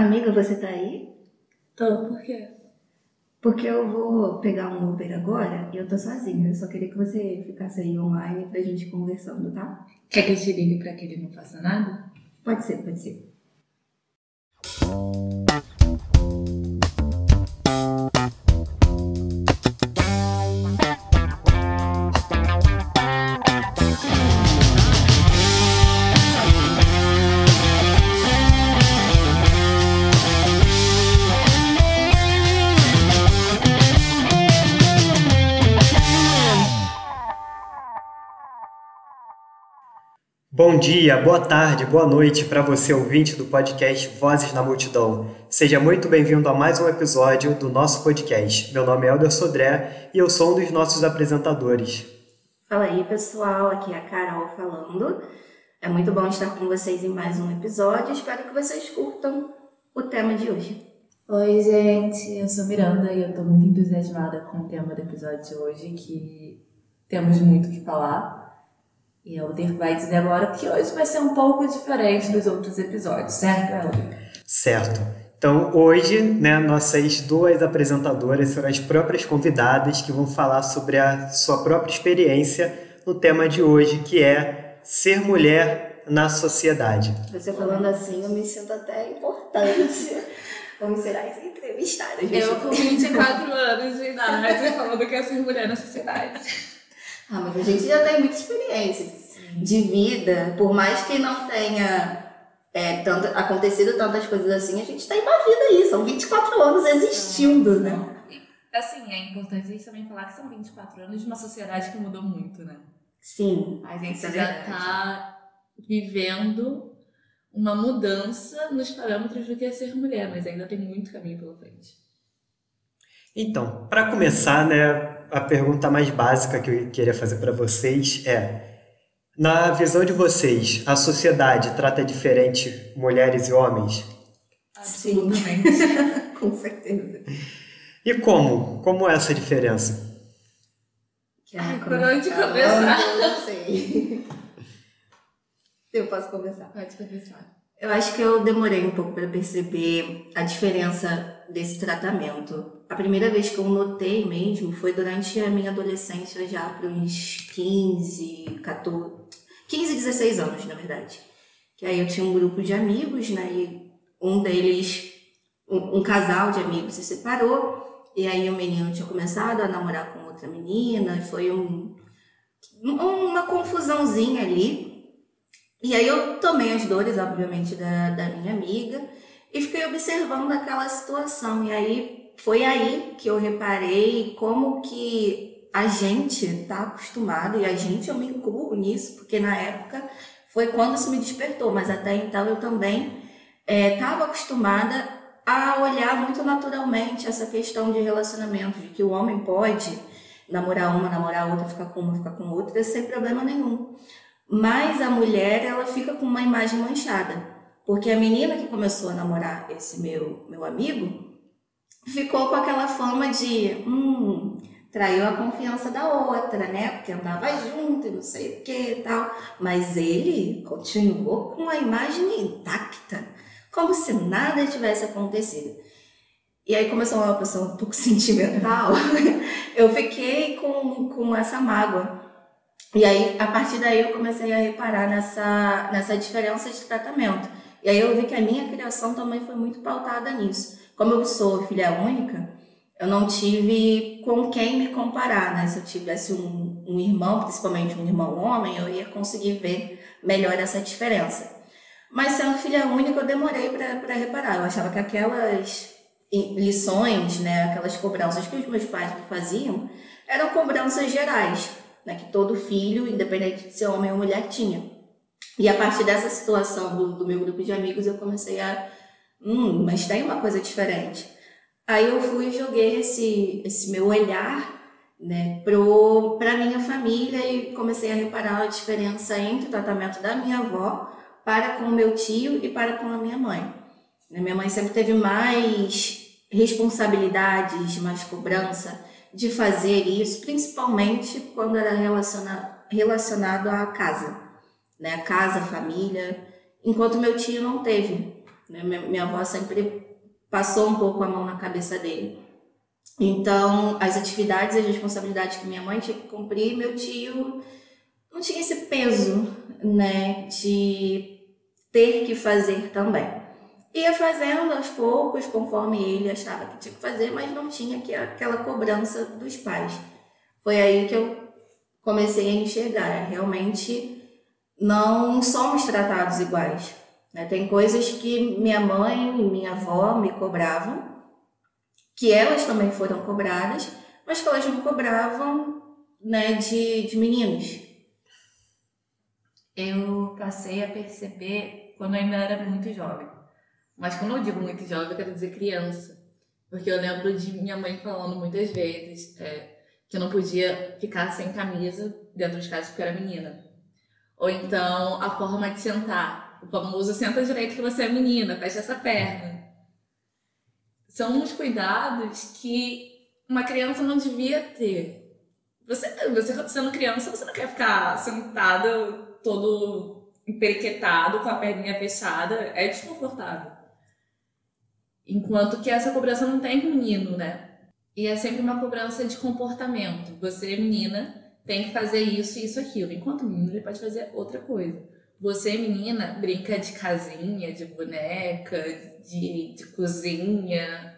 Amiga, você tá aí? Tô, por quê? Porque eu vou pegar um Uber agora e eu tô sozinha. Eu só queria que você ficasse aí online pra gente conversando, tá? Quer que eu te ligue pra que ele não faça nada? Pode ser, pode ser. Bom dia, boa tarde, boa noite para você ouvinte do podcast Vozes na Multidão. Seja muito bem-vindo a mais um episódio do nosso podcast. Meu nome é Elder Sodré e eu sou um dos nossos apresentadores. Fala aí, pessoal. Aqui é a Carol falando. É muito bom estar com vocês em mais um episódio. Espero que vocês curtam o tema de hoje. Oi, gente. Eu sou Miranda e eu tô muito entusiasmada com o tema do episódio de hoje, que temos muito o que falar. E a Elder vai dizer agora que hoje vai ser um pouco diferente dos outros episódios, certo, Elder? Certo. Então, hoje, né, nossas duas apresentadoras serão as próprias convidadas que vão falar sobre a sua própria experiência no tema de hoje, que é ser mulher na sociedade. Você falando assim, eu me sinto até importante. Vamos ser as entrevistadas. Eu com 24 anos de idade falando que é ser mulher na sociedade. Ah, mas a gente já tem muita experiência de vida, por mais que não tenha é, tanto, acontecido tantas coisas assim, a gente tem uma vida aí, são 24 anos existindo, né? E, assim, é importante a gente também falar que são 24 anos de uma sociedade que mudou muito, né? Sim. A gente é já verdade. tá vivendo uma mudança nos parâmetros do que é ser mulher, mas ainda tem muito caminho pela frente. Então, para começar, né, a pergunta mais básica que eu queria fazer para vocês é: na visão de vocês, a sociedade trata diferente mulheres e homens? Absolutamente. Com certeza. E como? Como é essa diferença? Quer Ai, por começar onde começar? Eu não sei. Eu posso começar. Pode começar. Eu acho que eu demorei um pouco para perceber a diferença desse tratamento. A primeira vez que eu notei mesmo foi durante a minha adolescência, já para uns 15, 14, 15, 16 anos, na verdade. Que aí eu tinha um grupo de amigos, né? E um deles, um, um casal de amigos se separou. E aí o menino tinha começado a namorar com outra menina. E foi um, um- uma confusãozinha ali. E aí eu tomei as dores, obviamente, da, da minha amiga e fiquei observando aquela situação. E aí foi aí que eu reparei como que a gente tá acostumado, e a gente eu me incluo nisso, porque na época foi quando isso me despertou, mas até então eu também estava acostumada a olhar muito naturalmente essa questão de relacionamento, de que o homem pode namorar uma, namorar outra, ficar com uma, ficar com outra, sem problema nenhum. Mas a mulher, ela fica com uma imagem manchada. Porque a menina que começou a namorar esse meu, meu amigo ficou com aquela fama de, hum, traiu a confiança da outra, né? Porque andava junto e não sei o que e tal. Mas ele continuou com a imagem intacta, como se nada tivesse acontecido. E aí começou uma pessoa um pouco sentimental. Eu fiquei com, com essa mágoa. E aí, a partir daí, eu comecei a reparar nessa, nessa diferença de tratamento. E aí eu vi que a minha criação também foi muito pautada nisso. Como eu sou filha única, eu não tive com quem me comparar, né? Se eu tivesse um, um irmão, principalmente um irmão homem, eu ia conseguir ver melhor essa diferença. Mas sendo filha única, eu demorei para reparar. Eu achava que aquelas lições, né, aquelas cobranças que os meus pais me faziam, eram cobranças gerais, né, que todo filho, independente de ser homem ou mulher, tinha. E a partir dessa situação do, do meu grupo de amigos, eu comecei a. Hum, mas tem uma coisa diferente. Aí eu fui e joguei esse, esse meu olhar né, para minha família e comecei a reparar a diferença entre o tratamento da minha avó para com o meu tio e para com a minha mãe. Né, Minha mãe sempre teve mais responsabilidades, mais cobrança de fazer isso, principalmente quando era relaciona, relacionado à casa, né? Casa, família, enquanto meu tio não teve. Né? Minha, avó sempre passou um pouco a mão na cabeça dele. Então, as atividades e as responsabilidades que minha mãe tinha que cumprir, meu tio não tinha esse peso, né, de ter que fazer também. Ia fazendo aos poucos, conforme ele achava que tinha que fazer, mas não tinha aquela cobrança dos pais. Foi aí que eu comecei a enxergar. Realmente não somos tratados iguais. Né? Tem coisas que minha mãe e minha avó me cobravam, que elas também foram cobradas, mas que elas não cobravam né, de, de meninos. Eu passei a perceber quando eu ainda era muito jovem. Mas quando eu digo muito jovem, eu quero dizer criança. Porque eu lembro de minha mãe falando muitas vezes é, que eu não podia ficar sem camisa dentro de casa porque eu era menina. Ou então a forma de sentar. O famoso senta direito que você é menina, fecha essa perna. São uns cuidados que uma criança não devia ter. Você, você sendo criança, você não quer ficar sentado todo emperiquetado, com a perninha fechada. É desconfortável. Enquanto que essa cobrança não tem com o menino, né? E é sempre uma cobrança de comportamento. Você, menina, tem que fazer isso, isso, aquilo. Enquanto menino, ele pode fazer outra coisa. Você, menina, brinca de casinha, de boneca, de, de cozinha,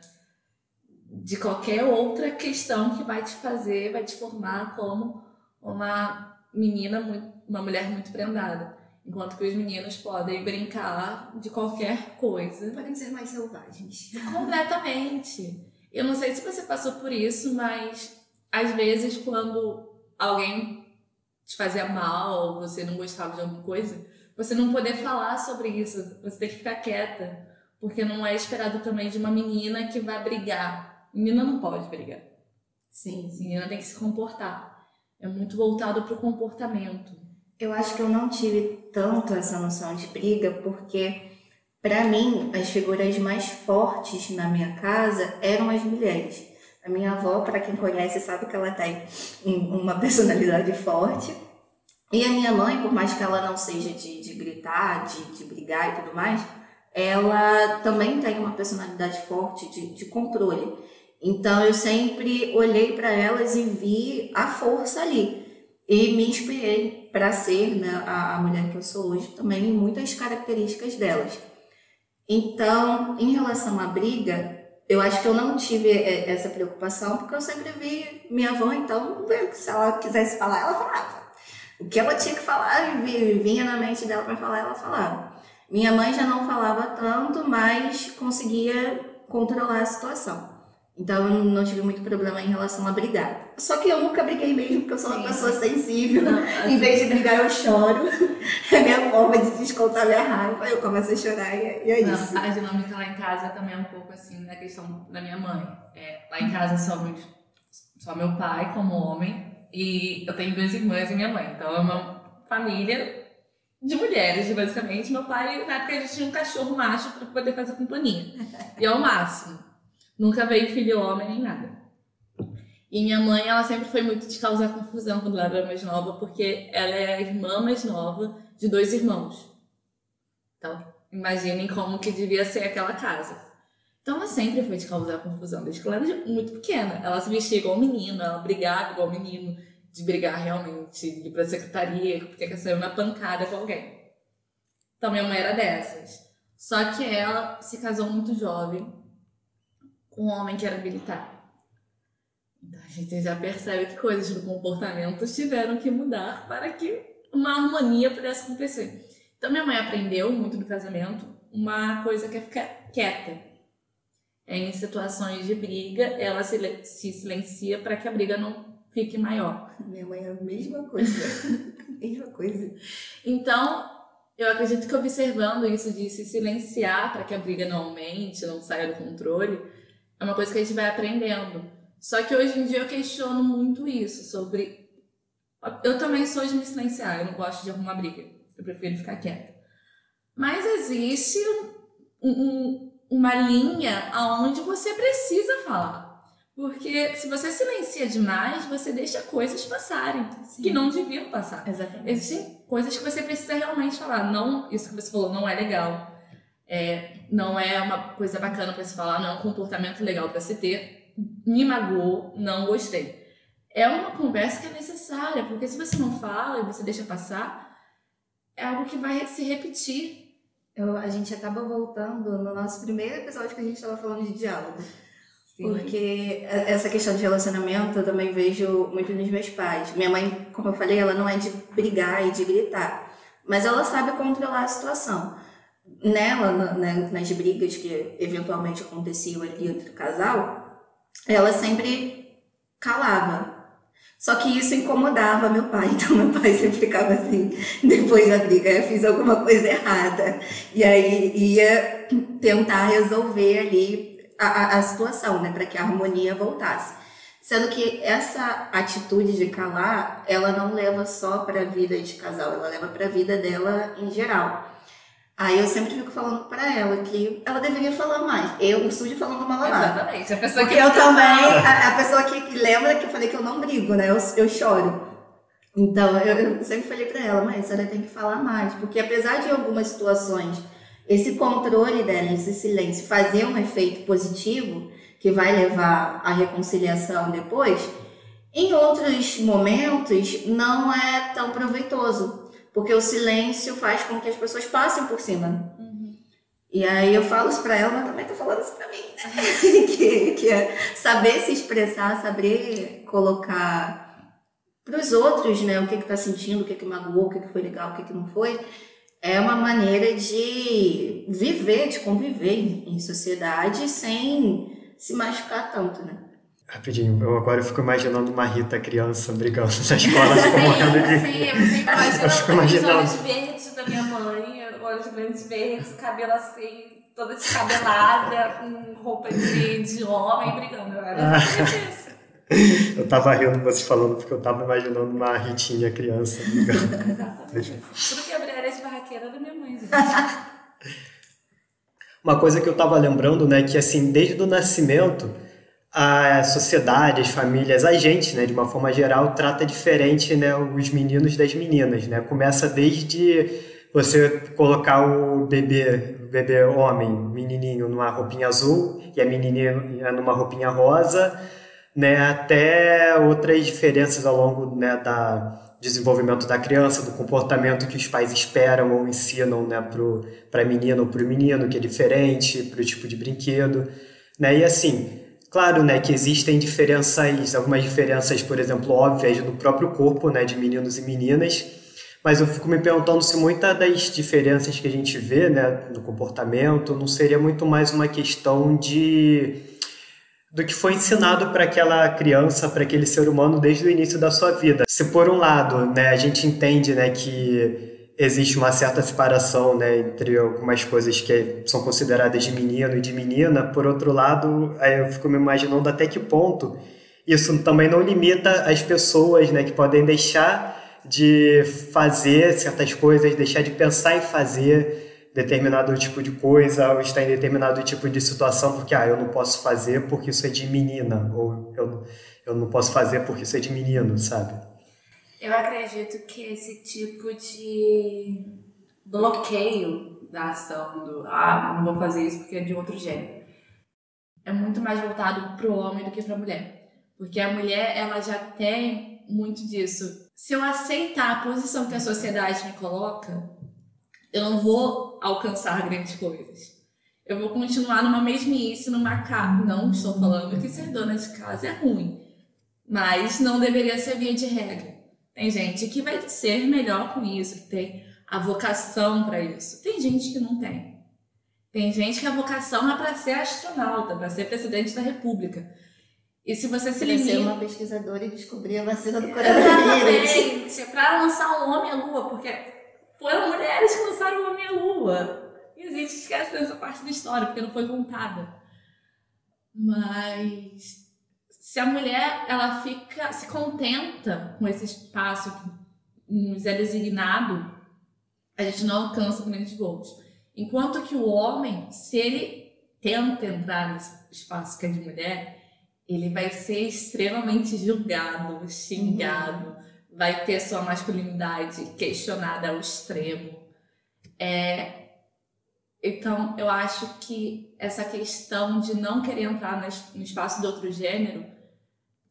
de qualquer outra questão que vai te fazer, vai te formar como uma menina, muito, uma mulher muito prendada. Enquanto que os meninos podem brincar de qualquer coisa. Podem ser mais selvagens. Completamente. Eu não sei se você passou por isso, mas às vezes quando alguém te fazia mal, você não gostava de alguma coisa, você não poder falar sobre isso, você tem que ficar quieta, porque não é esperado também de uma menina que vai brigar. Menina não pode brigar. Sim. Menina tem que se comportar. É muito voltado para o comportamento. Eu acho que eu não tive tanto essa noção de briga, porque para mim as figuras mais fortes na minha casa eram as mulheres. A minha avó, para quem conhece, sabe que ela tem uma personalidade forte. E a minha mãe, por mais que ela não seja de, de gritar, de, de brigar e tudo mais, ela também tem uma personalidade forte de, de controle. Então eu sempre olhei para elas e vi a força ali. E me inspirei para ser né, a, a mulher que eu sou hoje também em muitas características delas. Então, em relação à briga, eu acho que eu não tive é, essa preocupação, porque eu sempre vi minha avó, então, se ela quisesse falar, ela falava. O que ela tinha que falar, vinha na mente dela para falar, ela falava. Minha mãe já não falava tanto, mas conseguia controlar a situação. Então eu não tive muito problema em relação a brigar. Só que eu nunca briguei mesmo, porque eu sou uma pessoa sensível. Não, assim... Em vez de brigar, eu choro. É a minha forma de descontar minha raiva. Eu começo a chorar e é não, isso. A dinâmica lá em casa também é um pouco assim, na questão da minha mãe. É, lá em casa somos só meu pai como homem e eu tenho duas irmãs e minha mãe. Então é uma família de mulheres, basicamente. Meu pai, na época, a gente tinha um cachorro macho para poder fazer companhia. E é o máximo. Nunca veio filho homem nem nada. E minha mãe, ela sempre foi muito de causar confusão quando ela era mais nova, porque ela é a irmã mais nova de dois irmãos. Então, imaginem como que devia ser aquela casa. Então, ela sempre foi de causar confusão, desde que ela era muito pequena. Ela se vestia igual menino, ela brigava igual menino, de brigar realmente, de ir pra secretaria, porque quer sair na pancada com alguém. Então, minha mãe era dessas. Só que ela se casou muito jovem, com um homem que era militar. Então a gente já percebe que coisas do comportamento tiveram que mudar para que uma harmonia pudesse acontecer. Então minha mãe aprendeu muito no casamento uma coisa que é ficar quieta. É, em situações de briga, ela se, se silencia para que a briga não fique maior. Minha mãe é a mesma coisa. mesma coisa. Então, eu acredito que observando isso de se silenciar para que a briga não aumente, não saia do controle, é uma coisa que a gente vai aprendendo. Só que hoje em dia eu questiono muito isso, sobre. Eu também sou de me silenciar, eu não gosto de arrumar briga. Eu prefiro ficar quieta. Mas existe um, um, uma linha aonde você precisa falar. Porque se você silencia demais, você deixa coisas passarem Sim. que não deviam passar. Exatamente. Existem coisas que você precisa realmente falar. Não, isso que você falou não é legal é, não é uma coisa bacana para se falar, não é um comportamento legal para se ter, me magoou, não gostei. É uma conversa que é necessária, porque se você não fala e você deixa passar, é algo que vai se repetir. Eu, a gente acaba voltando no nosso primeiro episódio que a gente estava falando de diálogo. Sim. Porque essa questão de relacionamento eu também vejo muito nos meus pais. Minha mãe, como eu falei, ela não é de brigar e de gritar, mas ela sabe controlar a situação nela, né, nas brigas que eventualmente aconteciam ali entre o casal, ela sempre calava. Só que isso incomodava meu pai, então meu pai sempre ficava assim, depois da briga, eu fiz alguma coisa errada. E aí ia tentar resolver ali a, a situação, né, para que a harmonia voltasse. Sendo que essa atitude de calar, ela não leva só para a vida de casal, ela leva para a vida dela em geral. Aí eu sempre fico falando pra ela que ela deveria falar mais. Eu estudo falando mal Exatamente. A pessoa Porque que eu também, a, a, pessoa que lembra que eu falei que eu não brigo, né? Eu, eu choro. Então eu, eu sempre falei pra ela, mas a senhora tem que falar mais. Porque apesar de algumas situações, esse controle dela, esse silêncio, fazer um efeito positivo, que vai levar à reconciliação depois, em outros momentos não é tão proveitoso. Porque o silêncio faz com que as pessoas passem por cima. Uhum. E aí eu falo isso pra ela, mas também tô falando isso pra mim, né? que, que é saber se expressar, saber colocar pros outros, né, o que que tá sentindo, o que que magoou, o que que foi legal, o que que não foi, é uma maneira de viver, de conviver em sociedade sem se machucar tanto, né? Rapidinho, eu agora fico imaginando uma Rita criança brigando na escola, tipo, morrendo de. Sim, eu sempre imagino eu fico imaginando. os olhos verdes da minha mãe, olhos grandes verdes, cabelo assim, toda descabelada, com roupa de, de homem brigando. Eu era ah. Eu tava rindo vocês falando porque eu tava imaginando uma Ritinha criança brigando. Exatamente. Tudo área de barraqueira da minha mãe, gente. Uma coisa que eu tava lembrando, né, que assim, desde o nascimento a sociedade, as famílias, a gente, né, de uma forma geral, trata diferente, né, os meninos das meninas, né? Começa desde você colocar o bebê, o bebê homem, menininho, numa roupinha azul e a menininha numa roupinha rosa, né, até outras diferenças ao longo, né, da desenvolvimento da criança, do comportamento que os pais esperam ou ensinam, né, para a menina ou para o menino, que é diferente, para o tipo de brinquedo, né? E assim, Claro, né, que existem diferenças, algumas diferenças, por exemplo, óbvias no próprio corpo, né, de meninos e meninas, mas eu fico me perguntando se muitas das diferenças que a gente vê, né, no comportamento, não seria muito mais uma questão de do que foi ensinado para aquela criança, para aquele ser humano desde o início da sua vida. Se por um lado, né, a gente entende, né, que existe uma certa separação né, entre algumas coisas que são consideradas de menino e de menina. Por outro lado, eu fico me imaginando até que ponto isso também não limita as pessoas né, que podem deixar de fazer certas coisas, deixar de pensar em fazer determinado tipo de coisa ou estar em determinado tipo de situação porque ah, eu não posso fazer porque isso é de menina ou eu, eu não posso fazer porque isso é de menino, sabe? Eu acredito que esse tipo de bloqueio da ação, do ah, não vou fazer isso porque é de outro gênero, é muito mais voltado pro homem do que pra mulher. Porque a mulher, ela já tem muito disso. Se eu aceitar a posição que a sociedade me coloca, eu não vou alcançar grandes coisas. Eu vou continuar numa mesmice, numa casa. Não estou falando que ser dona de casa é ruim, mas não deveria ser via de regra. Tem gente que vai ser melhor com isso, que tem a vocação para isso. Tem gente que não tem. Tem gente que a vocação é para ser astronauta, para ser presidente da República. E se você se limita. ser uma pesquisadora e descobrir a vacina do coronavírus. Exatamente. Para lançar o homem à lua, porque foram mulheres que lançaram o homem à lua. E a gente esquece dessa parte da história, porque não foi contada. Mas se a mulher ela fica se contenta com esse espaço que nos é designado, a gente não alcança grandes gols. Enquanto que o homem, se ele tenta entrar nesse espaço que é de mulher, ele vai ser extremamente julgado, xingado, uhum. vai ter sua masculinidade questionada ao extremo. É, Então, eu acho que essa questão de não querer entrar no espaço do outro gênero,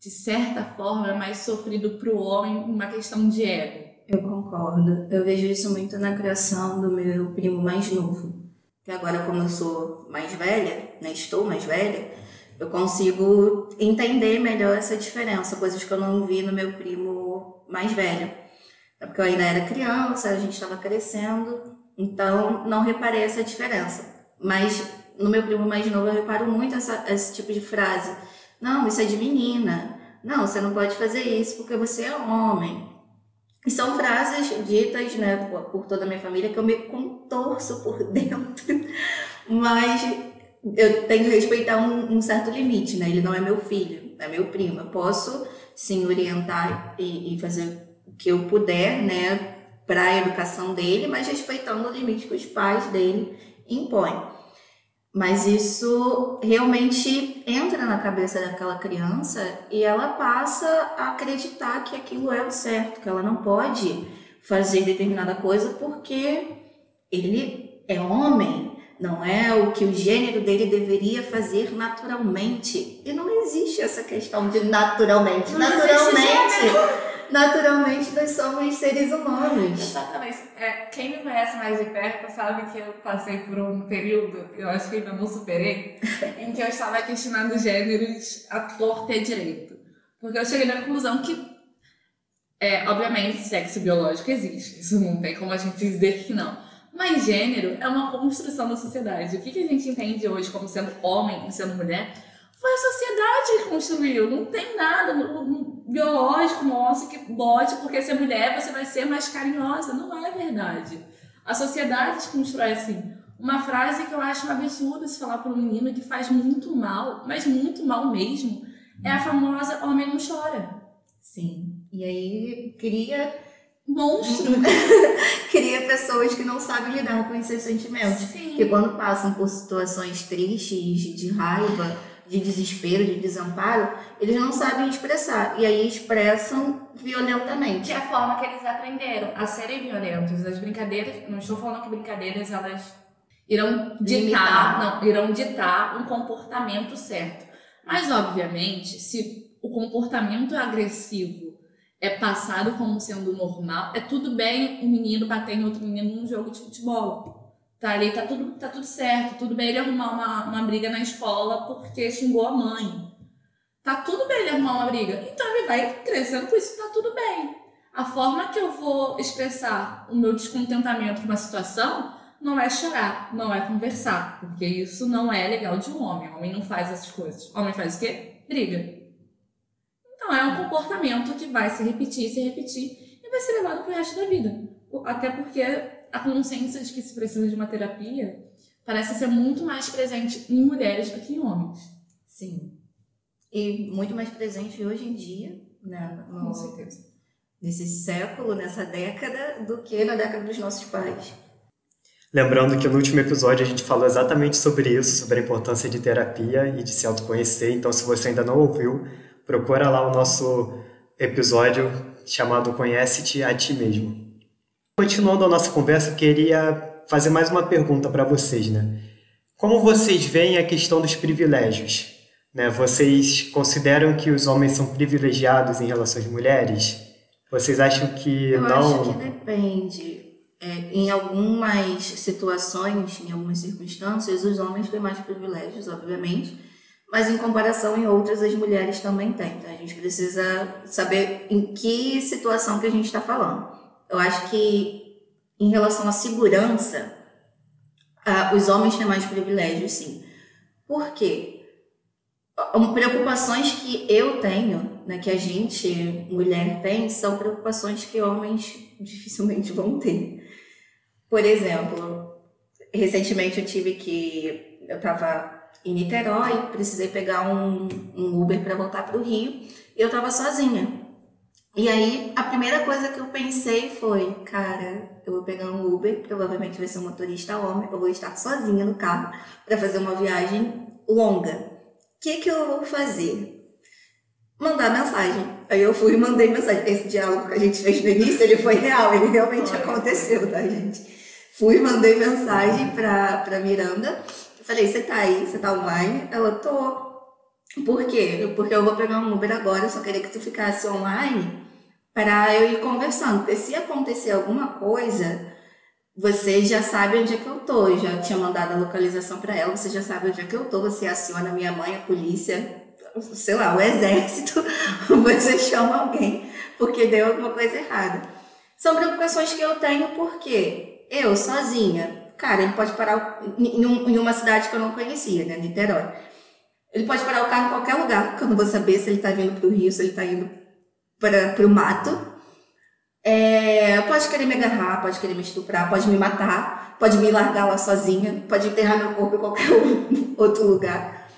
de certa forma, é mais sofrido para o homem uma questão de ego. Eu concordo. Eu vejo isso muito na criação do meu primo mais novo. Que agora, como eu sou mais velha, né, estou mais velha, eu consigo entender melhor essa diferença, coisas que eu não vi no meu primo mais velho. É porque eu ainda era criança, a gente estava crescendo, então não reparei essa diferença. Mas no meu primo mais novo eu reparo muito essa, esse tipo de frase. Não, isso é de menina. Não, você não pode fazer isso porque você é homem. E são frases ditas né, por toda a minha família que eu me contorço por dentro, mas eu tenho que respeitar um, um, certo limite, né? Ele não é meu filho, é meu primo. Eu posso sim orientar e, e fazer o que eu puder, né, para a educação dele, mas respeitando o limite que os pais dele impõem. Mas isso realmente entra na cabeça daquela criança e ela passa a acreditar que aquilo é o certo, que ela não pode fazer determinada coisa porque ele é homem, não é o que o gênero dele deveria fazer naturalmente. E não existe essa questão de naturalmente. Não naturalmente naturalmente nós somos seres humanos. Exatamente. É, quem me conhece mais de perto sabe que eu passei por um período, eu acho que ainda não superei, em que eu estava questionando gêneros a torta e direito. Porque eu cheguei na conclusão que, é, obviamente, sexo biológico existe, isso não tem como a gente dizer que não. Mas gênero é uma construção da sociedade. O que, que a gente entende hoje como sendo homem e sendo mulher foi a sociedade que construiu. Não tem nada no, no biológico nosso que bote porque ser mulher você vai ser mais carinhosa. Não é verdade. A sociedade constrói assim. Uma frase que eu acho um absurdo se falar para um menino que faz muito mal, mas muito mal mesmo, é a famosa homem não chora. Sim. E aí cria monstro. cria pessoas que não sabem lidar com esses sentimentos. Sim. Que quando passam por situações tristes, de raiva, de desespero, de desamparo, eles não sabem expressar. E aí expressam violentamente. Que é a forma que eles aprenderam a serem violentos. As brincadeiras, não estou falando que brincadeiras elas irão ditar, não, irão ditar um comportamento certo. Mas, obviamente, se o comportamento agressivo é passado como sendo normal, é tudo bem o menino bater em outro menino num jogo de futebol tá ali, tá tudo, tá tudo certo, tudo bem ele arrumar uma, uma briga na escola porque xingou a mãe. Tá tudo bem ele arrumar uma briga. Então ele vai crescendo com isso, tá tudo bem. A forma que eu vou expressar o meu descontentamento com uma situação não é chorar, não é conversar, porque isso não é legal de um homem. O homem não faz essas coisas. O homem faz o quê? Briga. Então é um comportamento que vai se repetir, se repetir e vai ser levado pro resto da vida. Até porque a consciência de que se precisa de uma terapia parece ser muito mais presente em mulheres do que em homens. Sim. E muito mais presente hoje em dia, né? No, Com certeza. Nesse século, nessa década, do que na década dos nossos pais. Lembrando que no último episódio a gente falou exatamente sobre isso, sobre a importância de terapia e de se autoconhecer. Então, se você ainda não ouviu, procura lá o nosso episódio chamado Conhece-te a ti mesmo. Continuando a nossa conversa, eu queria fazer mais uma pergunta para vocês, né? Como vocês veem a questão dos privilégios? Né? Vocês consideram que os homens são privilegiados em relação às mulheres? Vocês acham que eu não? Acho que depende. É, em algumas situações, em algumas circunstâncias, os homens têm mais privilégios, obviamente, mas em comparação em outras, as mulheres também têm. Então a gente precisa saber em que situação que a gente está falando. Eu acho que em relação à segurança, uh, os homens têm mais privilégios, sim. Por quê? Preocupações que eu tenho, né, que a gente, mulher, tem, são preocupações que homens dificilmente vão ter. Por exemplo, recentemente eu tive que. Eu estava em Niterói, precisei pegar um, um Uber para voltar para o Rio e eu estava sozinha. E aí, a primeira coisa que eu pensei foi, cara, eu vou pegar um Uber, provavelmente vai ser um motorista homem, eu vou estar sozinha no carro para fazer uma viagem longa. O que que eu vou fazer? Mandar mensagem. Aí eu fui e mandei mensagem. Esse diálogo que a gente fez no início, ele foi real, ele realmente aconteceu, tá, gente? fui, mandei mensagem pra, pra Miranda. Falei, você tá aí? Você tá online? Ela, tô. Por quê? Porque eu vou pegar um Uber agora, eu só queria que tu ficasse online para eu ir conversando. Porque se acontecer alguma coisa, você já sabe onde é que eu tô. Eu já tinha mandado a localização para ela, você já sabe onde é que eu tô. Você aciona minha mãe, a polícia, sei lá, o exército, você chama alguém porque deu alguma coisa errada. São preocupações que eu tenho porque eu, sozinha, cara, ele pode parar em uma cidade que eu não conhecia, né, Niterói. Ele pode parar o carro em qualquer lugar, que eu não vou saber se ele está vindo para o Rio, se ele está indo para o mato. É, pode querer me agarrar, pode querer me estuprar, pode me matar, pode me largar lá sozinha, pode enterrar meu corpo em qualquer outro lugar.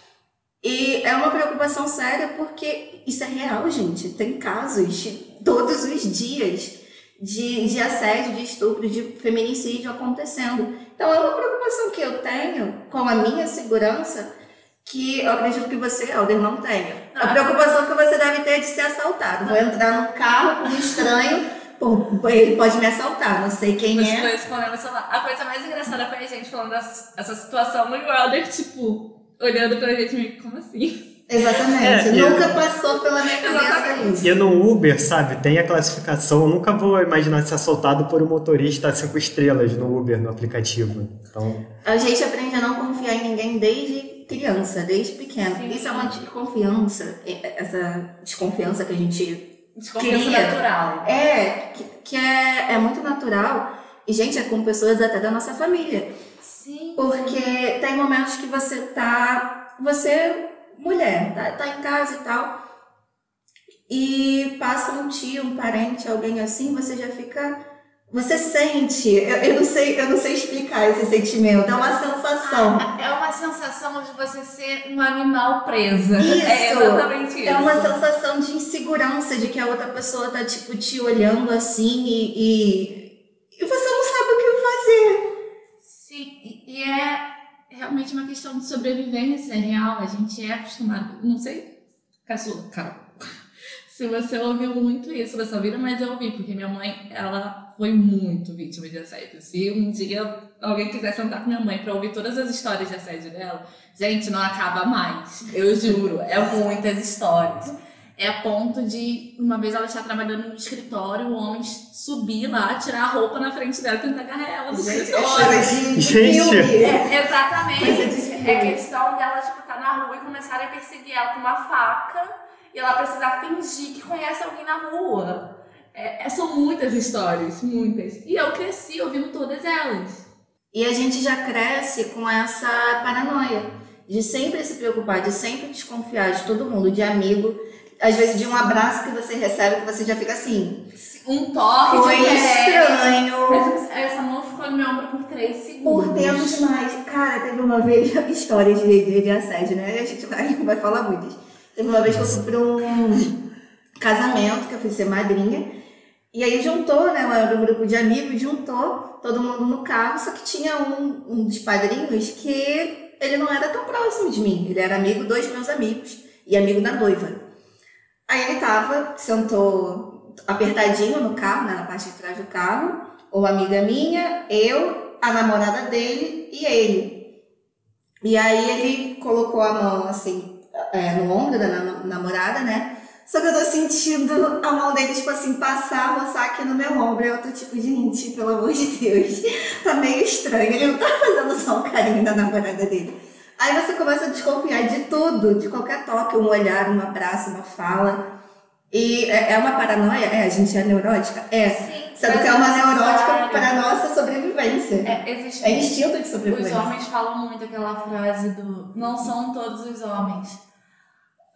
E é uma preocupação séria porque isso é real, gente. Tem casos todos os dias de, de assédio, de estupro, de feminicídio acontecendo. Então é uma preocupação que eu tenho com a minha segurança que eu acredito que você, Alder, não tenha. A preocupação que você deve ter é de ser assaltado. Vou entrar no carro com um estranho, pô, ele pode me assaltar, não sei quem Os é. dois escondendo o celular. A coisa mais engraçada foi a gente falando dessa essa situação e o Alder, tipo, olhando pra gente meio, como assim? Exatamente. É, Nunca passou pela minha cabeça isso. E no Uber, sabe, tem a classificação. Eu nunca vou imaginar ser assaltado por um motorista cinco estrelas no Uber, no aplicativo. Então, A gente aprende a não confiar em ninguém desde criança, desde pequeno. Sim. Isso é uma desconfiança, essa desconfiança que a gente Desconfiança Queria. natural. é, que, que é, é muito natural. E, gente, é com pessoas até da nossa família. Sim. Porque tem momentos que você tá. Você, mulher, tá, tá em casa e tal. E passa um tio, um parente, alguém assim, você já fica. Você sente. Eu, eu não sei, eu não sei explicar esse sentimento. É uma sensação. É uma sensação de você ser um animal presa. Isso. É exatamente isso. É uma sensação de insegurança, de que a outra pessoa tá, tipo, te olhando assim e, e, e você não sabe o que fazer. Sim, e- é realmente uma questão de sobrevivência real. A gente é acostumado. Não sei, caçula, Carol. Se você ouviu muito isso sua vida, mas eu ouvi, porque minha mãe, ela foi muito vítima de assédio. Se um dia alguém quiser sentar com minha mãe pra ouvir todas as histórias de assédio dela, gente, não acaba mais. Eu juro, é muitas histórias. É a ponto de, uma vez ela estar trabalhando no escritório, o homem subir lá, tirar a roupa na frente dela e tentar agarrar ela do Gente, é escritório. de Gente. filme. É, exatamente. Filme. É questão dela, tipo, tá na rua e começarem a perseguir ela com uma faca e ela precisar fingir que conhece alguém na rua. É, é- são muitas histórias, muitas. E eu cresci ouvindo todas elas. E a gente já cresce com essa paranoia de sempre se preocupar, de sempre desconfiar de todo mundo, de amigo. Às vezes de um abraço que você recebe que você já fica assim. Um toque Foi de estranho. Mas Essa mão ficou no meu ombro por três segundos. Por tempo demais. Cara, teve uma vez histórias de, de, de assédio, né? A gente vai, vai falar muitas. Uma vez que eu fui pra um casamento, que eu fui ser madrinha. E aí juntou, né? Era um grupo de amigos, juntou todo mundo no carro, só que tinha um, um dos padrinhos que ele não era tão próximo de mim. Ele era amigo dos meus amigos e amigo da noiva. Aí ele tava, sentou apertadinho no carro, né, na parte de trás do carro, uma amiga minha, eu, a namorada dele e ele. E aí ele colocou a mão assim é, no ombro da na- namorada, né? Só que eu tô sentindo a mão dele, tipo assim, passar, roçar aqui no meu ombro. Eu tô tipo, gente, pelo amor de Deus, tá meio estranho. Ele não tá fazendo só um carinho da namorada dele. Aí você começa a desconfiar de tudo, de qualquer toque, um olhar, um abraço, uma fala. E é é uma paranoia? É, a gente é neurótica? É. Sim. Sendo que é uma neurótica para nossa sobrevivência. É, existe É instinto de Os sobrevivência. homens falam muito aquela frase do não são todos os homens.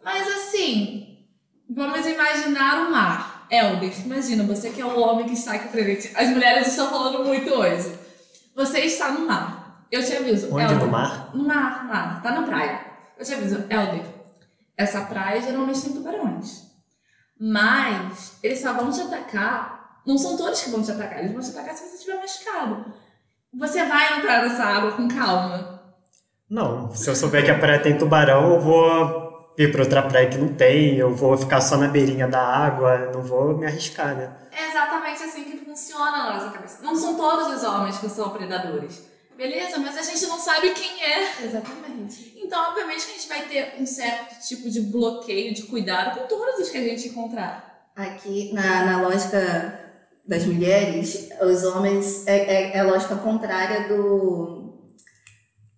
Mas assim, vamos imaginar o mar. Elder, imagina, você que é o homem que está aqui presente. As mulheres estão falando muito hoje. Você está no mar. Eu te aviso. onde Elder, no mar? No mar, no mar. Tá na praia. Eu te aviso, Elder. Essa praia geralmente tem tubarões. Mas eles só vão te atacar. Não são todos que vão te atacar. Eles vão te atacar se você estiver machucado. Você vai entrar nessa água com calma. Não, se eu souber que a praia tem tubarão, eu vou ir para outra praia que não tem, eu vou ficar só na beirinha da água, não vou me arriscar, né? É exatamente assim que funciona na nossa cabeça. Não são todos os homens que são predadores. Beleza, mas a gente não sabe quem é. Exatamente. Então, obviamente, que a gente vai ter um certo tipo de bloqueio, de cuidado com todos os que a gente encontrar. Aqui, na, na lógica das mulheres, os homens é, é, é a lógica contrária do,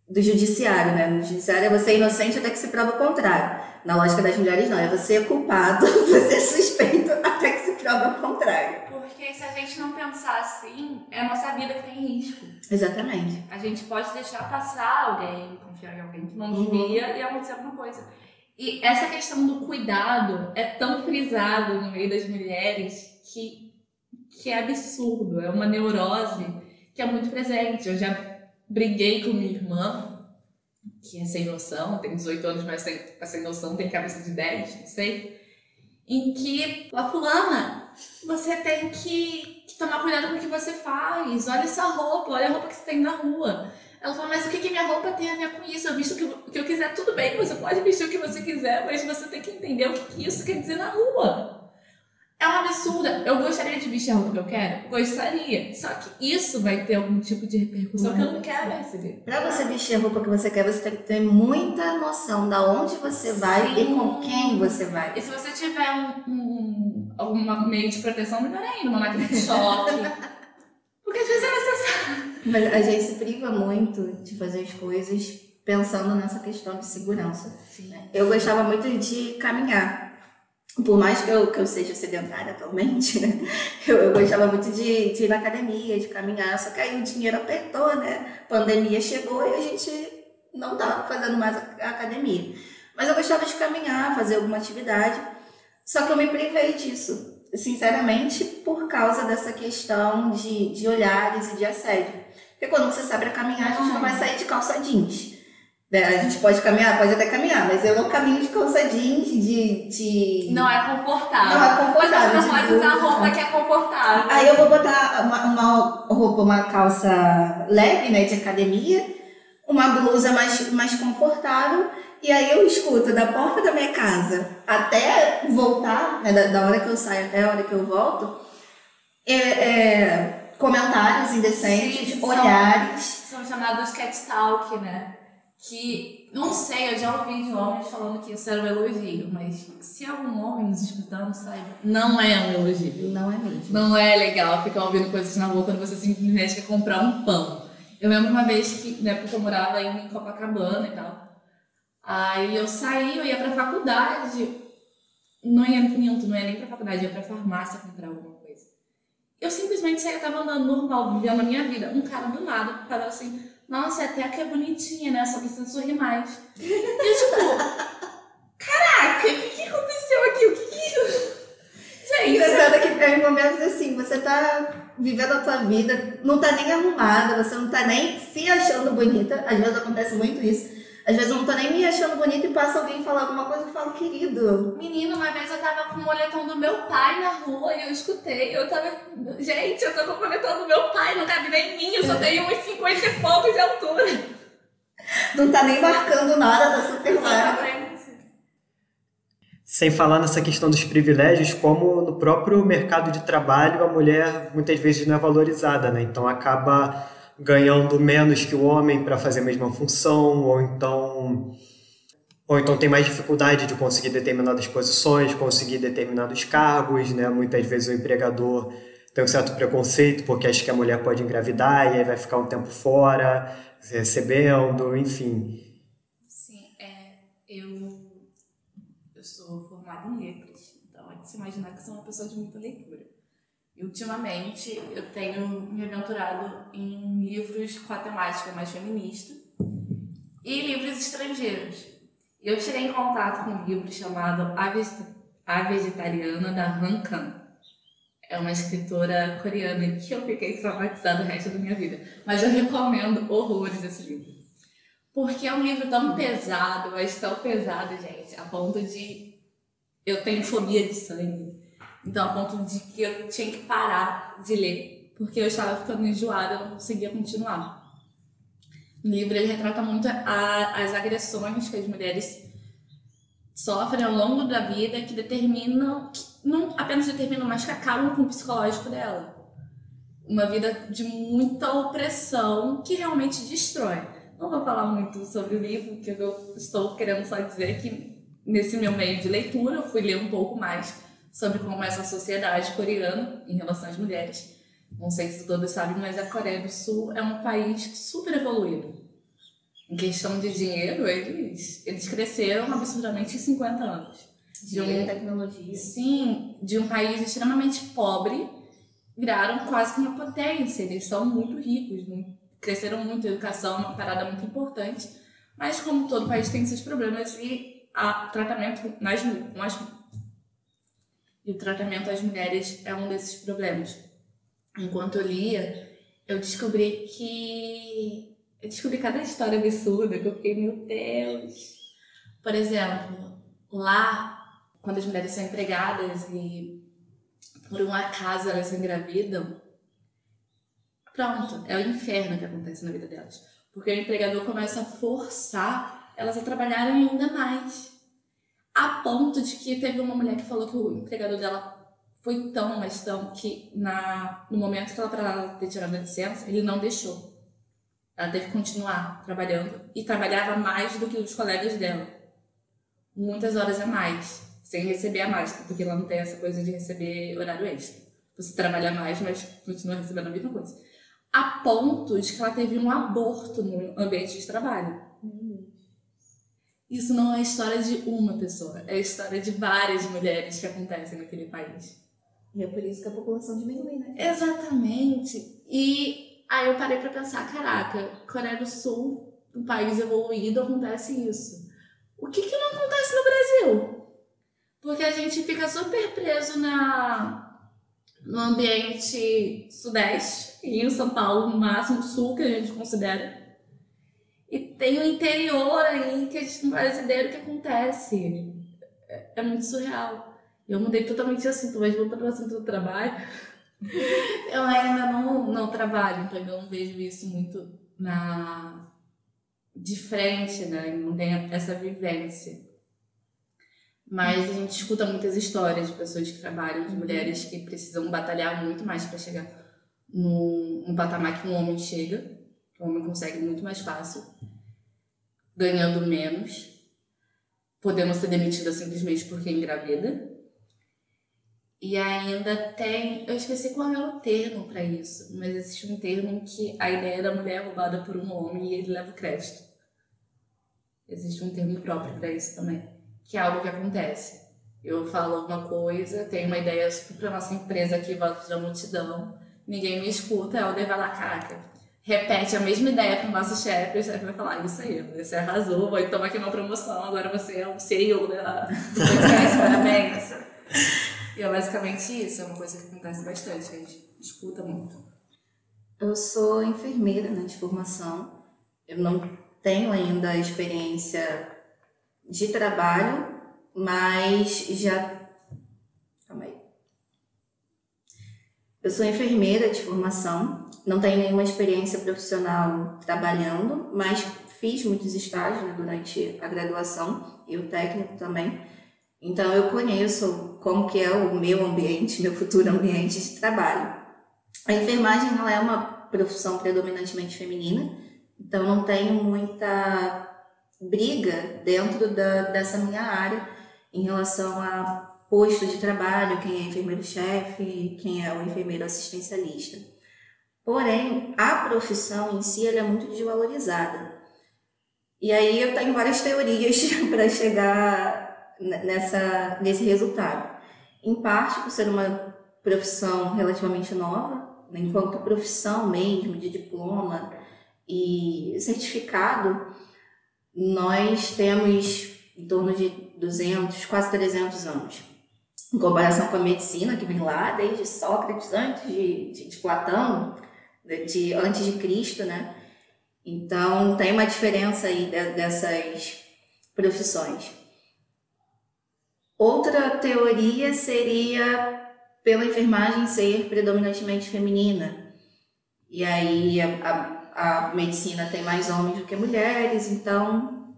do judiciário, né? No judiciário é você inocente até que se prova o contrário. Na lógica das mulheres, não. É você culpado, você é suspeito até que se prova o contrário. Porque se a gente não pensar assim, é a nossa vida que tem risco. Exatamente. A gente pode deixar passar alguém, confiar em alguém que não devia uhum. e acontecer alguma coisa. E essa questão do cuidado é tão frisado no meio das mulheres que que é absurdo, é uma neurose que é muito presente. Eu já briguei com minha irmã, que é sem noção, tem 18 anos, mas sem, é sem noção, tem cabeça de 10, não sei, em que, a fulana, você tem que, que, tomar cuidado com o que você faz, olha essa roupa, olha a roupa que você tem na rua. Ela falou, mas o que, que minha roupa tem a ver com isso? Eu visto o que, que eu quiser, tudo bem, você pode vestir o que você quiser, mas você tem que entender o que isso quer dizer na rua. É uma absurda. Eu gostaria de vestir a roupa que eu quero? Gostaria. Só que isso vai ter algum tipo de repercussão que eu não quero receber. Pra você vestir a roupa que você quer, você tem que ter muita noção da onde você vai Sim. e com quem você vai. E se você tiver um, um, algum meio de proteção, melhor ainda, uma máquina de choque. Porque às vezes é necessário. Mas a gente se priva muito de fazer as coisas pensando nessa questão de segurança. Sim. Eu gostava muito de caminhar por mais que eu, que eu seja sedentária atualmente, né? Eu, eu gostava muito de, de ir na academia, de caminhar, só que aí o dinheiro apertou, né? Pandemia chegou e a gente não estava fazendo mais a academia. Mas eu gostava de caminhar, fazer alguma atividade, só que eu me privei disso, sinceramente, por causa dessa questão de, de olhares e de assédio. Porque quando você sabe a caminhar, a gente não vai sair de calça jeans. Né? A gente pode caminhar, pode até caminhar, mas eu não caminho de calça jeans, de. de... Não é confortável. Não é confortável. Mas você não pode usar roupa que é confortável. Aí eu vou botar uma, uma roupa, uma calça leve, né, de academia, uma blusa mais, mais confortável, e aí eu escuto da porta da minha casa até voltar, né, da, da hora que eu saio até a hora que eu volto, é, é comentários indecentes, Sim, olhares. São, são chamados cat talk, né? Que, não sei, eu já ouvi de homens falando que isso era um elogio, mas se algum homem nos escutando, saiba, não é um elogio. Não é mesmo. Não é legal ficar ouvindo coisas na rua quando você simplesmente quer comprar um pão. Eu lembro uma vez que, na época eu morava ainda em Copacabana e tal, aí eu saí, eu ia pra faculdade, não ia, minto, não ia nem pra faculdade, ia pra farmácia comprar alguma coisa. Eu simplesmente saí, eu tava andando normal, vivendo a minha vida. Um cara do nada falou assim, nossa, até que é bonitinha, né? Só precisa sorrir mais. E eu, tipo, caraca, o que, que aconteceu aqui? O que que. Gente. Engraçado que em momentos assim, você tá vivendo a tua vida, não tá nem arrumada, você não tá nem se achando bonita. Às vezes acontece muito isso. Às vezes eu não tô nem me achando bonita e passa alguém falar alguma coisa e falo, querido. Menino, uma vez eu tava com o moletom do meu pai na rua e eu escutei. Eu tava. Gente, eu tô com o moletom do meu pai, não cabe nem em mim, eu só tenho uns 50 e poucos de altura. Não tá nem marcando nada, tá super Exatamente. Sem falar nessa questão dos privilégios, como no próprio mercado de trabalho a mulher muitas vezes não é valorizada, né? Então acaba ganhando menos que o homem para fazer a mesma função, ou então ou então tem mais dificuldade de conseguir determinadas posições, conseguir determinados cargos, né? Muitas vezes o empregador tem um certo preconceito porque acha que a mulher pode engravidar e aí vai ficar um tempo fora, recebendo, enfim. Sim, é, eu, eu sou formada em letras, então é de se imaginar que sou uma pessoa de muita leitura. E ultimamente eu tenho me aventurado em livros com a temática mais feminista e livros estrangeiros. Eu cheguei em contato com um livro chamado A Vegetariana, da Han Kang. É uma escritora coreana que eu fiquei traumatizada o resto da minha vida. Mas eu recomendo horrores esse livro. Porque é um livro tão pesado, mas tão pesado, gente, a ponto de eu tenho fobia de sangue. Então, a ponto de que eu tinha que parar de ler, porque eu estava ficando enjoada, eu não conseguia continuar. O livro ele retrata muito a, as agressões que as mulheres sofrem ao longo da vida que determinam, que não apenas determinam, mas que acabam com o psicológico dela. Uma vida de muita opressão que realmente destrói. Não vou falar muito sobre o livro, porque eu estou querendo só dizer que nesse meu meio de leitura eu fui ler um pouco mais sobre como é essa sociedade coreana em relação às mulheres. Não sei se todos sabem, mas a Coreia do Sul é um país super evoluído. Em questão de dinheiro, eles, eles cresceram absurdamente em 50 anos. De um, tecnologia. Sim, de um país extremamente pobre, viraram quase que uma potência. Eles são muito ricos, muito, cresceram muito. A educação é uma parada muito importante. Mas, como todo país tem seus problemas, e o tratamento nas, nas e o tratamento às mulheres é um desses problemas. Enquanto eu lia, eu descobri que. Eu descobri cada história absurda que eu fiquei, meu Deus! Por exemplo, lá, quando as mulheres são empregadas e por um acaso elas engravidam, pronto, é o inferno que acontece na vida delas. Porque o empregador começa a forçar elas a trabalharem ainda mais. A ponto de que teve uma mulher que falou que o empregador dela foi tão, mas tão, que na, no momento que ela para ter tirado a licença, ele não deixou. Ela teve que continuar trabalhando e trabalhava mais do que os colegas dela. Muitas horas a mais, sem receber a mais, porque ela não tem essa coisa de receber horário extra. Você trabalha mais, mas continua recebendo a mesma coisa. A ponto de que ela teve um aborto no ambiente de trabalho. Isso não é a história de uma pessoa, é a história de várias mulheres que acontecem naquele país. E é por isso que a população diminui, né? Exatamente. E aí eu parei para pensar, caraca, Coreia do Sul, um país evoluído, acontece isso. O que que não acontece no Brasil? Porque a gente fica super preso na no ambiente sudeste, e em São Paulo, no máximo sul que a gente considera. Tem o interior aí que a gente não faz ideia do que acontece. É, é muito surreal. Eu mudei totalmente assunto, mas voltando ao assunto do trabalho, eu ainda não, não trabalho, então eu não vejo isso muito na de frente, né? Não tenho essa vivência. Mas a gente escuta muitas histórias de pessoas que trabalham, de mulheres que precisam batalhar muito mais para chegar no, no patamar que um homem chega o homem consegue muito mais fácil, ganhando menos, podendo ser demitida simplesmente porque engravida. E ainda tem, eu esqueci qual é o termo para isso, mas existe um termo em que a ideia da mulher é roubada por um homem e ele leva o crédito. Existe um termo próprio para isso também, que é algo que acontece. Eu falo alguma coisa, tenho uma ideia para nossa empresa aqui, voto da multidão, ninguém me escuta, ela vai lá, caraca, repete a mesma ideia para o nosso chefe, o chefe vai falar, isso aí, você arrasou, vai tomar aqui uma promoção, agora você é o CEO da, podcast, parabéns. E é basicamente isso, é uma coisa que acontece bastante, a gente escuta muito. Eu sou enfermeira né, de formação, eu não tenho ainda experiência de trabalho, mas já. Calma aí. Eu sou enfermeira de formação, não tenho nenhuma experiência profissional trabalhando, mas fiz muitos estágios né, durante a graduação e o técnico também. Então eu conheço como que é o meu ambiente, meu futuro ambiente de trabalho. A enfermagem não é uma profissão predominantemente feminina, então não tenho muita briga dentro da, dessa minha área em relação a posto de trabalho, quem é enfermeiro-chefe, quem é o enfermeiro assistencialista. Porém, a profissão em si é muito desvalorizada. E aí eu tenho várias teorias para chegar nessa, nesse resultado. Em parte por ser uma profissão relativamente nova, né, enquanto profissão mesmo, de diploma e certificado, nós temos em torno de 200, quase 300 anos. Em comparação com a medicina, que vem lá desde Sócrates, antes de, de, de Platão, de antes de Cristo, né? Então tem uma diferença aí de, dessas profissões. Outra teoria seria pela enfermagem ser predominantemente feminina. E aí a, a, a medicina tem mais homens do que mulheres, então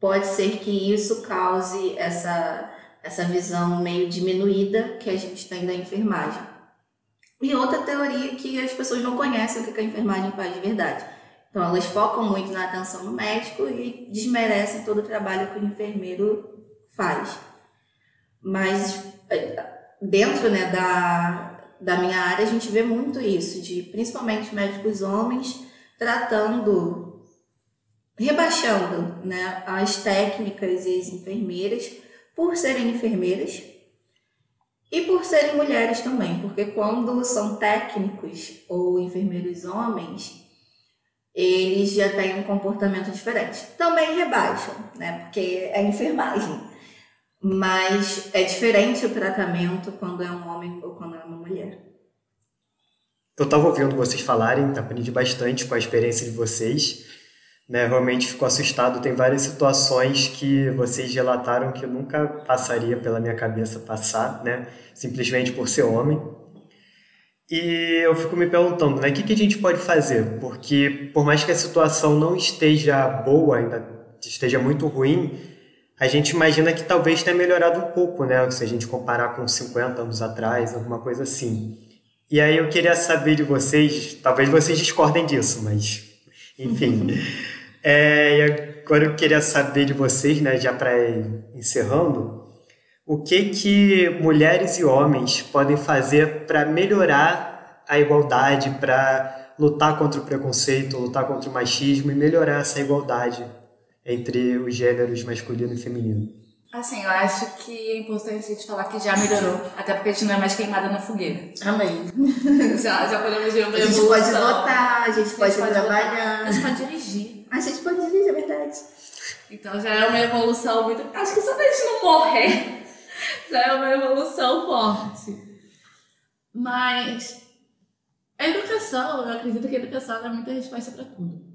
pode ser que isso cause essa, essa visão meio diminuída que a gente tem da enfermagem. E outra teoria que as pessoas não conhecem o que a enfermagem faz de verdade. Então, elas focam muito na atenção no médico e desmerecem todo o trabalho que o enfermeiro faz. Mas, dentro né, da, da minha área, a gente vê muito isso, de principalmente médicos homens tratando, rebaixando né, as técnicas e as enfermeiras por serem enfermeiras e por serem mulheres também, porque quando são técnicos ou enfermeiros homens, eles já têm um comportamento diferente. Também rebaixam, né? Porque é enfermagem. Mas é diferente o tratamento quando é um homem ou quando é uma mulher. Eu estava ouvindo vocês falarem, aprendi bastante com a experiência de vocês né? Realmente fico assustado. Tem várias situações que vocês relataram que nunca passaria pela minha cabeça passar, né? Simplesmente por ser homem. E eu fico me perguntando, né? O que, que a gente pode fazer? Porque por mais que a situação não esteja boa, ainda esteja muito ruim, a gente imagina que talvez tenha melhorado um pouco, né? Se a gente comparar com 50 anos atrás, alguma coisa assim. E aí eu queria saber de vocês, talvez vocês discordem disso, mas enfim. É, e agora eu queria saber de vocês, né, já para encerrando, o que que mulheres e homens podem fazer para melhorar a igualdade, para lutar contra o preconceito, lutar contra o machismo e melhorar essa igualdade entre os gêneros masculino e feminino? Assim, eu acho que é importante a gente falar que já melhorou, até porque a gente não é mais queimada na fogueira. Amém. já, já podemos ver uma A gente pode votar, a gente pode pode trabalhar. A gente pode dirigir. A gente pode dirigir, é verdade. Então já é uma evolução muito. Acho que só pra gente não morrer já é uma evolução forte. Mas a educação, eu acredito que a educação é muita resposta para tudo.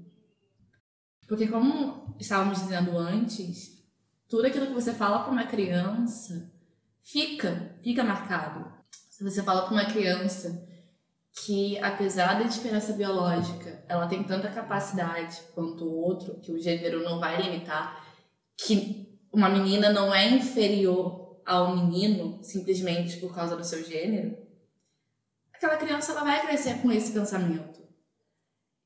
Porque como estávamos dizendo antes, tudo aquilo que você fala para uma criança fica, fica marcado. Se você fala para uma criança que apesar da diferença biológica, ela tem tanta capacidade quanto o outro, que o gênero não vai limitar, que uma menina não é inferior ao menino simplesmente por causa do seu gênero, aquela criança ela vai crescer com esse pensamento.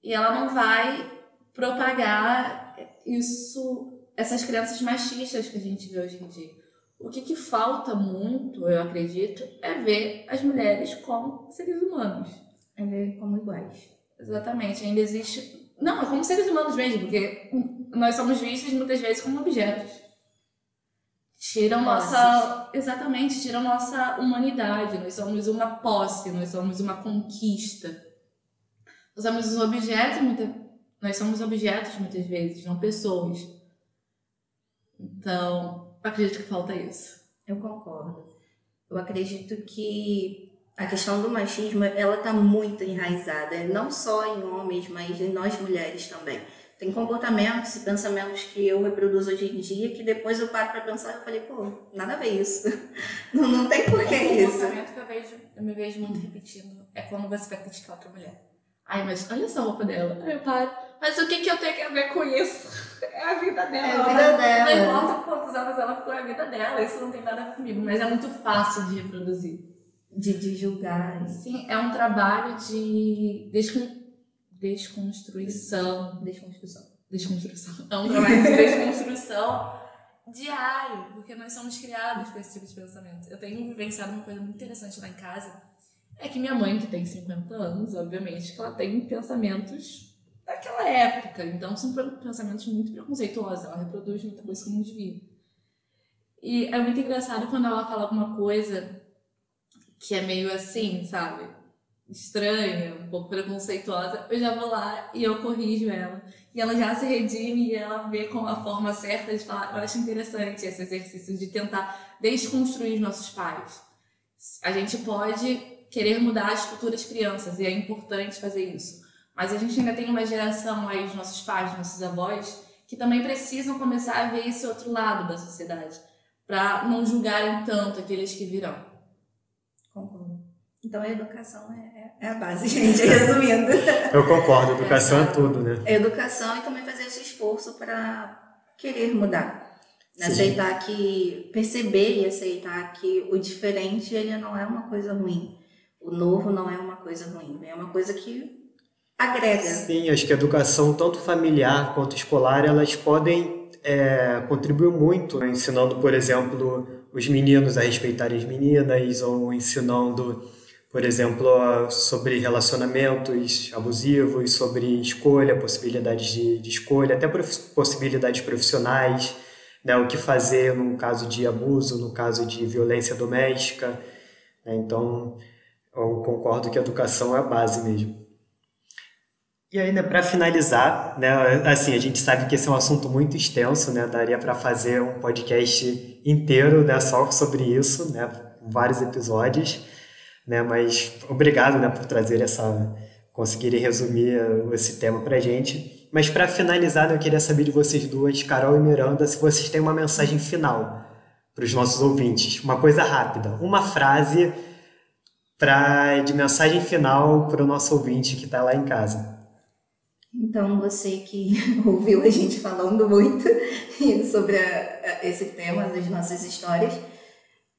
E ela não vai propagar isso, essas crianças machistas que a gente vê hoje em dia. O que, que falta muito, eu acredito, é ver as mulheres como seres humanos. É ver como iguais. Exatamente, ainda existe. Não, é como seres humanos mesmo, porque nós somos vistos muitas vezes como objetos. Tiram nossa. Exatamente, tiram nossa humanidade. Nós somos uma posse, nós somos uma conquista. Nós somos um objeto, muita... nós somos objetos muitas vezes, não pessoas. Então, acredito que falta isso. Eu concordo. Eu acredito que a questão do machismo, ela está muito enraizada, não só em homens, mas em nós mulheres também. Tem comportamentos e pensamentos que eu reproduzo hoje em dia que depois eu paro para pensar e falei, pô, nada a ver isso. Não, não tem porquê Um isso. comportamento que eu, vejo, eu me vejo muito repetindo é quando você vai criticar outra mulher. Ai, mas olha só a roupa dela. Aí eu paro. Mas o que, que eu tenho a ver com isso? É a vida dela. É a vida dela. Não importa quantos anos ela ficou, é a vida dela. Isso não tem nada comigo. Mas é muito fácil de reproduzir. De, de julgar. Sim, é um trabalho de descon... desconstruição. Desconstrução. Desconstrução. É um trabalho de desconstrução diário, porque nós somos criados com esse tipo de pensamento. Eu tenho vivenciado uma coisa muito interessante lá em casa, é que minha mãe, que tem 50 anos, obviamente, que ela tem pensamentos daquela época, então são pensamentos muito preconceituosos, ela reproduz muita coisa que não devia. E é muito engraçado quando ela fala alguma coisa que é meio assim, sabe? Estranha, um pouco preconceituosa, eu já vou lá e eu corrijo ela. E ela já se redime e ela vê com a forma certa de falar. Eu acho interessante esse exercício de tentar desconstruir os nossos pais. A gente pode querer mudar as futuras crianças e é importante fazer isso. Mas a gente ainda tem uma geração aí, os nossos pais, nossos avós, que também precisam começar a ver esse outro lado da sociedade, para não julgarem tanto aqueles que virão. Concordo. Então a educação é, é a base, gente, resumindo. Eu concordo, educação é tudo, né? A educação e também fazer esse esforço para querer mudar. Né? Aceitar que, perceber e aceitar que o diferente ele não é uma coisa ruim. O novo não é uma coisa ruim, é uma coisa que agrega. Sim, acho que a educação, tanto familiar quanto escolar, elas podem é, contribuir muito, ensinando, por exemplo, os meninos a respeitarem as meninas, ou ensinando, por exemplo, sobre relacionamentos abusivos, sobre escolha, possibilidades de, de escolha, até possibilidades profissionais, né, o que fazer no caso de abuso, no caso de violência doméstica. Né, então, eu concordo que a educação é a base mesmo. E ainda para finalizar, né, assim, a gente sabe que esse é um assunto muito extenso, né, daria para fazer um podcast inteiro, né, só sobre isso, né, vários episódios, né, mas obrigado, né, por trazer essa, conseguirem resumir esse tema para gente. Mas para finalizar, né, eu queria saber de vocês duas, Carol e Miranda, se vocês têm uma mensagem final para os nossos ouvintes, uma coisa rápida, uma frase para de mensagem final para o nosso ouvinte que está lá em casa. Então, você que ouviu a gente falando muito sobre a, a, esse tema das nossas histórias,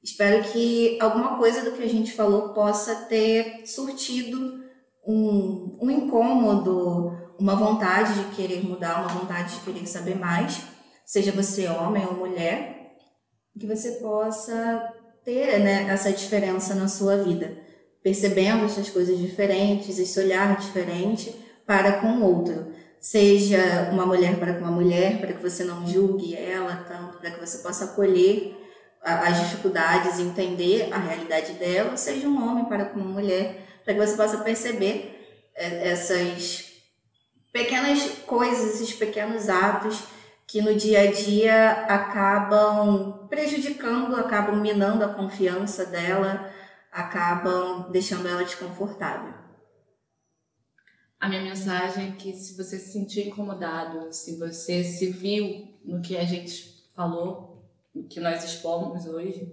espero que alguma coisa do que a gente falou possa ter surtido um, um incômodo, uma vontade de querer mudar, uma vontade de querer saber mais, seja você homem ou mulher, que você possa ter né, essa diferença na sua vida, percebendo essas coisas diferentes, esse olhar diferente para com outro. Seja uma mulher para com uma mulher, para que você não julgue ela tanto, para que você possa acolher as dificuldades, entender a realidade dela, seja um homem para com uma mulher, para que você possa perceber é, essas pequenas coisas, esses pequenos atos que no dia a dia acabam prejudicando, acabam minando a confiança dela, acabam deixando ela desconfortável. A minha mensagem é que se você se sentir incomodado, se você se viu no que a gente falou, no que nós expomos hoje,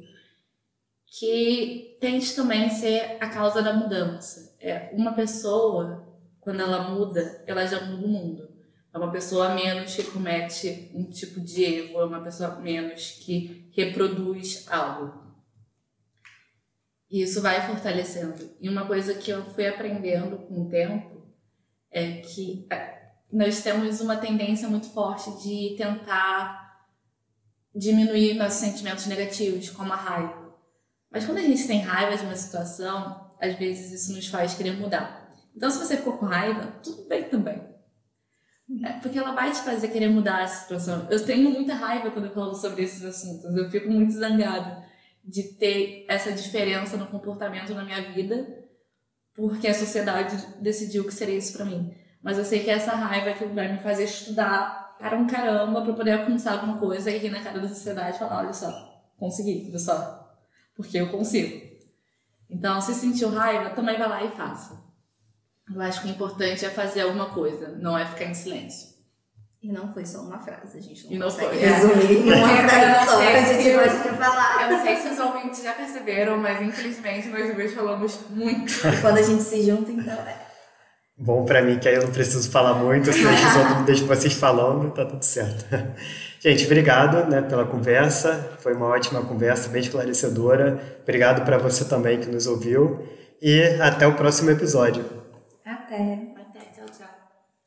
que tente também ser a causa da mudança. É uma pessoa, quando ela muda, ela já muda o mundo. É uma pessoa menos que comete um tipo de erro, é uma pessoa menos que reproduz algo. E isso vai fortalecendo. E uma coisa que eu fui aprendendo com o tempo é que é, nós temos uma tendência muito forte de tentar diminuir nossos sentimentos negativos, como a raiva. Mas quando a gente tem raiva de uma situação, às vezes isso nos faz querer mudar. Então, se você ficou com raiva, tudo bem também. É porque ela vai te fazer querer mudar a situação. Eu tenho muita raiva quando eu falo sobre esses assuntos. Eu fico muito zangada de ter essa diferença no comportamento na minha vida porque a sociedade decidiu que seria isso para mim. Mas eu sei que essa raiva é que vai me fazer estudar para um caramba para poder alcançar alguma coisa e rir na cara da sociedade e falar: olha só, consegui, olha só, porque eu consigo. Então, se sentiu raiva, também vai lá e faça. Eu acho que o importante é fazer alguma coisa, não é ficar em silêncio. E não foi só uma frase, a gente não, e não consegue foi. resumir é. uma frase só, gente gosta de falar. Eu não sei se os ouvintes já perceberam, mas infelizmente nós dois falamos muito. E quando a gente se junta, então é. Bom para mim, que aí eu não preciso falar muito, se eu deixo vocês falando, tá tudo certo. Gente, obrigado né, pela conversa, foi uma ótima conversa, bem esclarecedora. Obrigado para você também que nos ouviu e até o próximo episódio. Até!